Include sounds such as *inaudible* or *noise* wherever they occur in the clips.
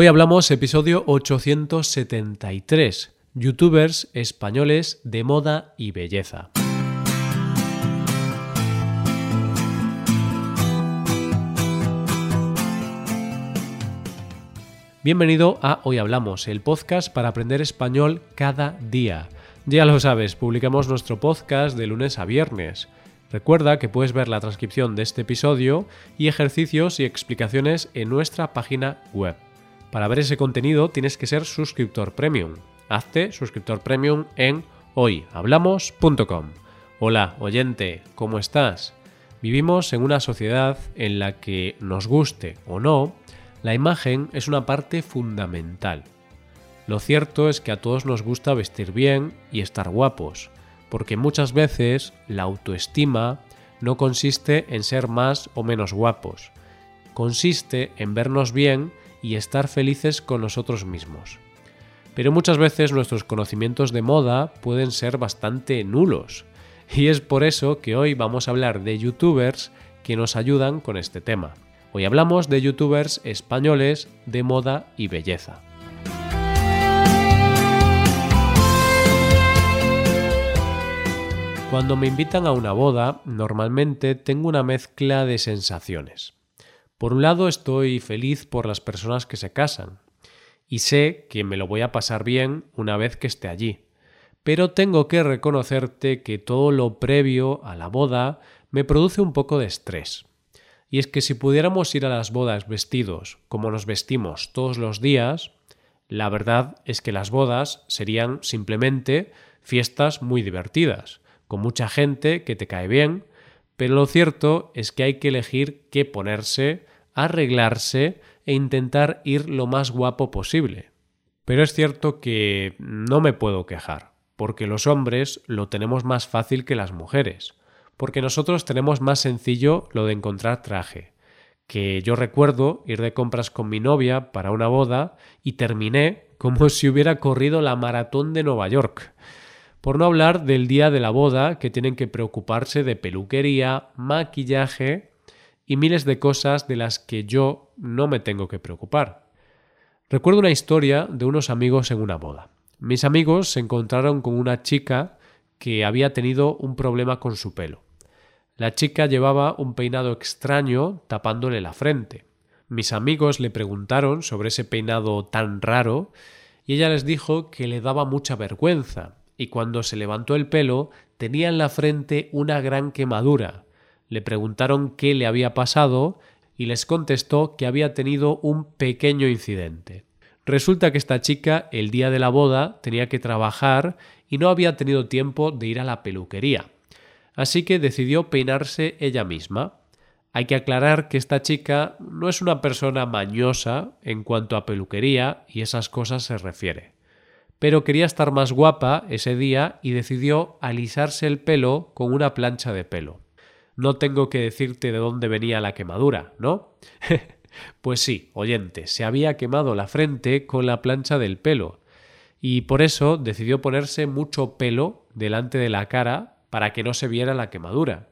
Hoy hablamos episodio 873, youtubers españoles de moda y belleza. Bienvenido a Hoy Hablamos, el podcast para aprender español cada día. Ya lo sabes, publicamos nuestro podcast de lunes a viernes. Recuerda que puedes ver la transcripción de este episodio y ejercicios y explicaciones en nuestra página web. Para ver ese contenido tienes que ser suscriptor premium. Hazte suscriptor premium en hoyhablamos.com. Hola, oyente, ¿cómo estás? Vivimos en una sociedad en la que, nos guste o no, la imagen es una parte fundamental. Lo cierto es que a todos nos gusta vestir bien y estar guapos, porque muchas veces la autoestima no consiste en ser más o menos guapos, consiste en vernos bien y estar felices con nosotros mismos. Pero muchas veces nuestros conocimientos de moda pueden ser bastante nulos, y es por eso que hoy vamos a hablar de youtubers que nos ayudan con este tema. Hoy hablamos de youtubers españoles de moda y belleza. Cuando me invitan a una boda, normalmente tengo una mezcla de sensaciones. Por un lado estoy feliz por las personas que se casan y sé que me lo voy a pasar bien una vez que esté allí. Pero tengo que reconocerte que todo lo previo a la boda me produce un poco de estrés. Y es que si pudiéramos ir a las bodas vestidos como nos vestimos todos los días, la verdad es que las bodas serían simplemente fiestas muy divertidas, con mucha gente que te cae bien, pero lo cierto es que hay que elegir qué ponerse, arreglarse e intentar ir lo más guapo posible. Pero es cierto que no me puedo quejar, porque los hombres lo tenemos más fácil que las mujeres, porque nosotros tenemos más sencillo lo de encontrar traje, que yo recuerdo ir de compras con mi novia para una boda y terminé como *laughs* si hubiera corrido la maratón de Nueva York. Por no hablar del día de la boda, que tienen que preocuparse de peluquería, maquillaje y miles de cosas de las que yo no me tengo que preocupar. Recuerdo una historia de unos amigos en una boda. Mis amigos se encontraron con una chica que había tenido un problema con su pelo. La chica llevaba un peinado extraño tapándole la frente. Mis amigos le preguntaron sobre ese peinado tan raro y ella les dijo que le daba mucha vergüenza y cuando se levantó el pelo tenía en la frente una gran quemadura. Le preguntaron qué le había pasado y les contestó que había tenido un pequeño incidente. Resulta que esta chica el día de la boda tenía que trabajar y no había tenido tiempo de ir a la peluquería. Así que decidió peinarse ella misma. Hay que aclarar que esta chica no es una persona mañosa en cuanto a peluquería y esas cosas se refiere pero quería estar más guapa ese día y decidió alisarse el pelo con una plancha de pelo. No tengo que decirte de dónde venía la quemadura, ¿no? *laughs* pues sí, oyente, se había quemado la frente con la plancha del pelo, y por eso decidió ponerse mucho pelo delante de la cara para que no se viera la quemadura.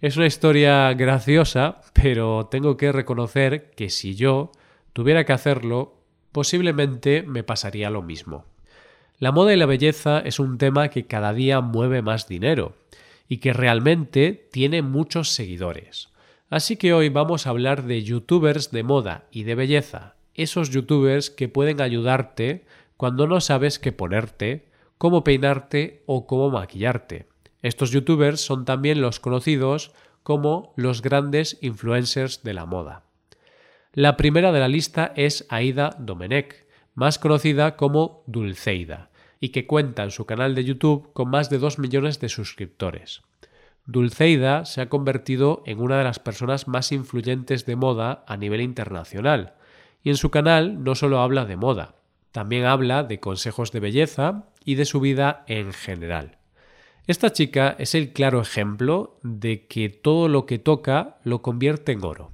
Es una historia graciosa, pero tengo que reconocer que si yo tuviera que hacerlo, posiblemente me pasaría lo mismo. La moda y la belleza es un tema que cada día mueve más dinero y que realmente tiene muchos seguidores. Así que hoy vamos a hablar de youtubers de moda y de belleza, esos youtubers que pueden ayudarte cuando no sabes qué ponerte, cómo peinarte o cómo maquillarte. Estos youtubers son también los conocidos como los grandes influencers de la moda. La primera de la lista es Aida Domenech, más conocida como Dulceida y que cuenta en su canal de YouTube con más de 2 millones de suscriptores. Dulceida se ha convertido en una de las personas más influyentes de moda a nivel internacional, y en su canal no solo habla de moda, también habla de consejos de belleza y de su vida en general. Esta chica es el claro ejemplo de que todo lo que toca lo convierte en oro.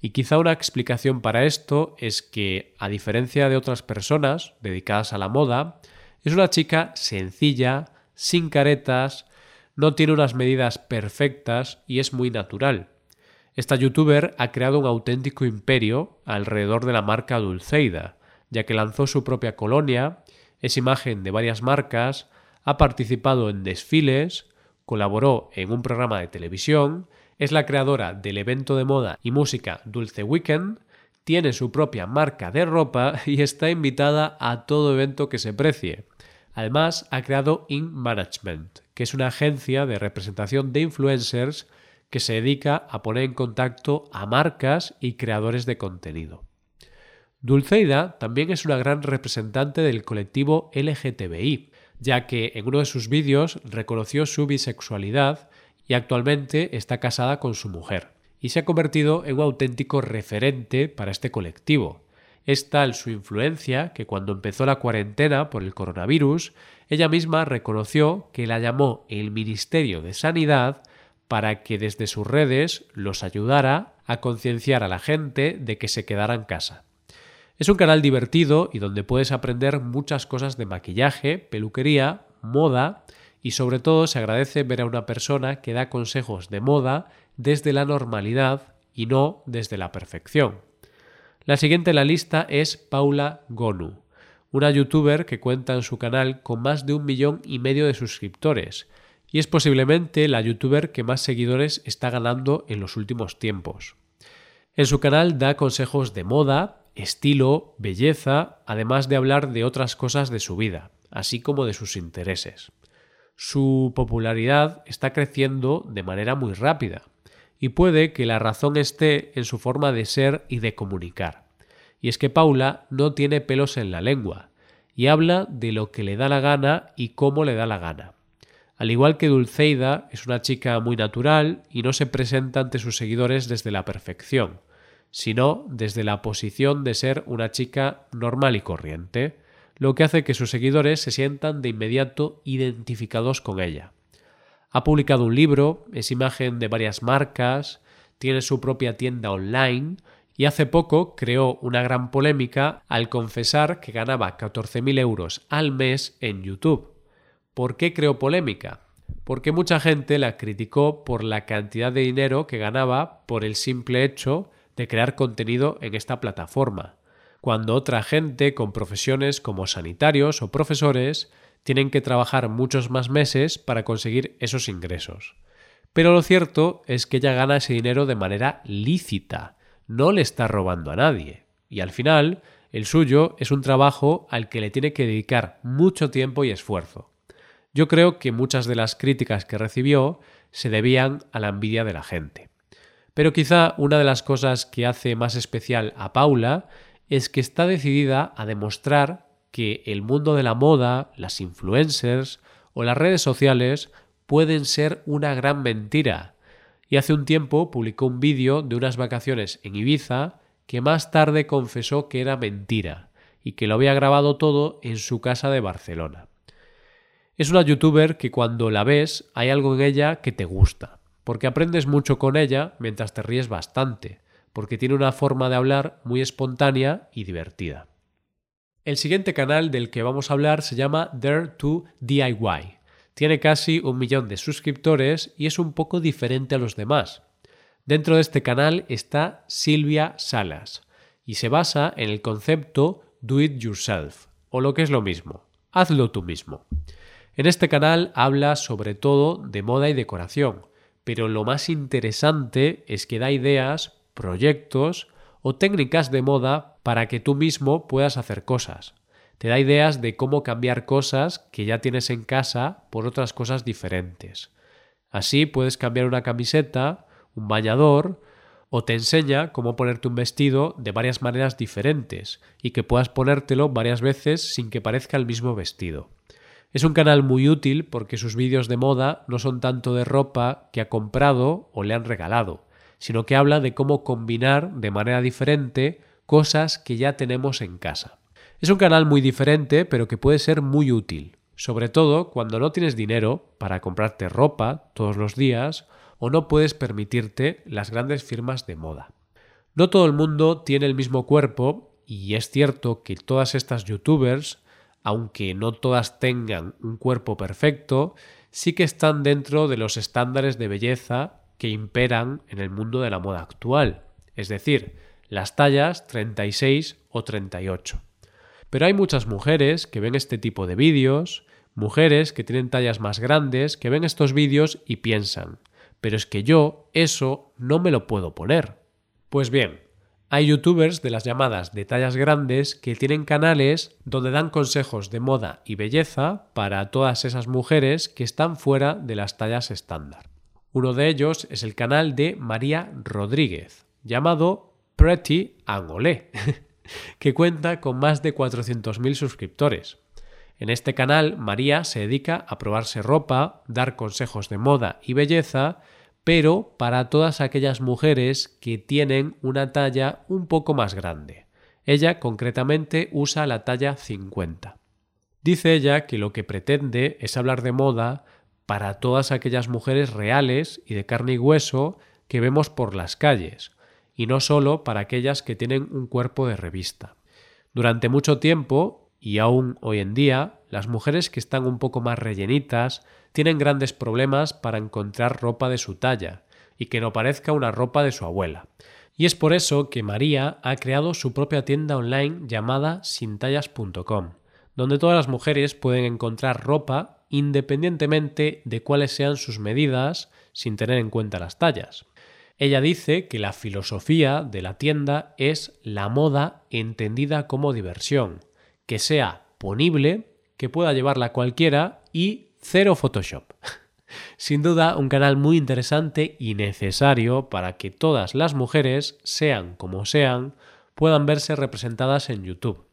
Y quizá una explicación para esto es que, a diferencia de otras personas dedicadas a la moda, es una chica sencilla, sin caretas, no tiene unas medidas perfectas y es muy natural. Esta youtuber ha creado un auténtico imperio alrededor de la marca Dulceida, ya que lanzó su propia colonia, es imagen de varias marcas, ha participado en desfiles, colaboró en un programa de televisión, es la creadora del evento de moda y música Dulce Weekend, tiene su propia marca de ropa y está invitada a todo evento que se precie. Además, ha creado In Management, que es una agencia de representación de influencers que se dedica a poner en contacto a marcas y creadores de contenido. Dulceida también es una gran representante del colectivo LGTBI, ya que en uno de sus vídeos reconoció su bisexualidad y actualmente está casada con su mujer, y se ha convertido en un auténtico referente para este colectivo. Es tal su influencia que cuando empezó la cuarentena por el coronavirus, ella misma reconoció que la llamó el Ministerio de Sanidad para que desde sus redes los ayudara a concienciar a la gente de que se quedara en casa. Es un canal divertido y donde puedes aprender muchas cosas de maquillaje, peluquería, moda y sobre todo se agradece ver a una persona que da consejos de moda desde la normalidad y no desde la perfección. La siguiente en la lista es Paula Gonu, una youtuber que cuenta en su canal con más de un millón y medio de suscriptores y es posiblemente la youtuber que más seguidores está ganando en los últimos tiempos. En su canal da consejos de moda, estilo, belleza, además de hablar de otras cosas de su vida, así como de sus intereses. Su popularidad está creciendo de manera muy rápida, y puede que la razón esté en su forma de ser y de comunicar. Y es que Paula no tiene pelos en la lengua, y habla de lo que le da la gana y cómo le da la gana. Al igual que Dulceida, es una chica muy natural y no se presenta ante sus seguidores desde la perfección, sino desde la posición de ser una chica normal y corriente, lo que hace que sus seguidores se sientan de inmediato identificados con ella. Ha publicado un libro, es imagen de varias marcas, tiene su propia tienda online y hace poco creó una gran polémica al confesar que ganaba 14.000 euros al mes en YouTube ¿Por qué creó polémica? Porque mucha gente la criticó por la cantidad de dinero que ganaba por el simple hecho de crear contenido en esta plataforma, cuando otra gente con profesiones como sanitarios o profesores tienen que trabajar muchos más meses para conseguir esos ingresos. Pero lo cierto es que ella gana ese dinero de manera lícita, no le está robando a nadie. Y al final, el suyo es un trabajo al que le tiene que dedicar mucho tiempo y esfuerzo. Yo creo que muchas de las críticas que recibió se debían a la envidia de la gente. Pero quizá una de las cosas que hace más especial a Paula es que está decidida a demostrar que el mundo de la moda, las influencers o las redes sociales pueden ser una gran mentira. Y hace un tiempo publicó un vídeo de unas vacaciones en Ibiza que más tarde confesó que era mentira y que lo había grabado todo en su casa de Barcelona. Es una youtuber que cuando la ves hay algo en ella que te gusta, porque aprendes mucho con ella mientras te ríes bastante, porque tiene una forma de hablar muy espontánea y divertida. El siguiente canal del que vamos a hablar se llama Dare to DIY. Tiene casi un millón de suscriptores y es un poco diferente a los demás. Dentro de este canal está Silvia Salas y se basa en el concepto Do It Yourself, o lo que es lo mismo, hazlo tú mismo. En este canal habla sobre todo de moda y decoración, pero lo más interesante es que da ideas, proyectos o técnicas de moda para que tú mismo puedas hacer cosas. Te da ideas de cómo cambiar cosas que ya tienes en casa por otras cosas diferentes. Así puedes cambiar una camiseta, un bañador, o te enseña cómo ponerte un vestido de varias maneras diferentes y que puedas ponértelo varias veces sin que parezca el mismo vestido. Es un canal muy útil porque sus vídeos de moda no son tanto de ropa que ha comprado o le han regalado, sino que habla de cómo combinar de manera diferente cosas que ya tenemos en casa. Es un canal muy diferente pero que puede ser muy útil, sobre todo cuando no tienes dinero para comprarte ropa todos los días o no puedes permitirte las grandes firmas de moda. No todo el mundo tiene el mismo cuerpo y es cierto que todas estas youtubers aunque no todas tengan un cuerpo perfecto, sí que están dentro de los estándares de belleza que imperan en el mundo de la moda actual, es decir, las tallas 36 o 38. Pero hay muchas mujeres que ven este tipo de vídeos, mujeres que tienen tallas más grandes, que ven estos vídeos y piensan, pero es que yo eso no me lo puedo poner. Pues bien, hay youtubers de las llamadas de tallas grandes que tienen canales donde dan consejos de moda y belleza para todas esas mujeres que están fuera de las tallas estándar. Uno de ellos es el canal de María Rodríguez, llamado Pretty Angolé, *laughs* que cuenta con más de 400.000 suscriptores. En este canal, María se dedica a probarse ropa, dar consejos de moda y belleza pero para todas aquellas mujeres que tienen una talla un poco más grande. Ella concretamente usa la talla 50. Dice ella que lo que pretende es hablar de moda para todas aquellas mujeres reales y de carne y hueso que vemos por las calles, y no solo para aquellas que tienen un cuerpo de revista. Durante mucho tiempo, y aún hoy en día, las mujeres que están un poco más rellenitas tienen grandes problemas para encontrar ropa de su talla y que no parezca una ropa de su abuela. Y es por eso que María ha creado su propia tienda online llamada sintallas.com, donde todas las mujeres pueden encontrar ropa independientemente de cuáles sean sus medidas sin tener en cuenta las tallas. Ella dice que la filosofía de la tienda es la moda entendida como diversión, que sea ponible, que pueda llevarla cualquiera y Cero Photoshop. *laughs* Sin duda, un canal muy interesante y necesario para que todas las mujeres, sean como sean, puedan verse representadas en YouTube.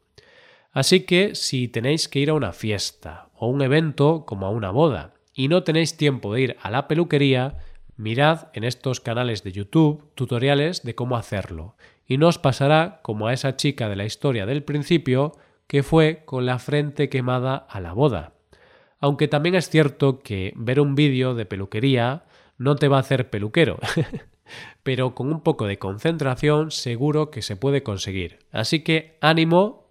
Así que si tenéis que ir a una fiesta o un evento como a una boda y no tenéis tiempo de ir a la peluquería, mirad en estos canales de YouTube tutoriales de cómo hacerlo y no os pasará como a esa chica de la historia del principio que fue con la frente quemada a la boda aunque también es cierto que ver un vídeo de peluquería no te va a hacer peluquero, *laughs* pero con un poco de concentración seguro que se puede conseguir. Así que ánimo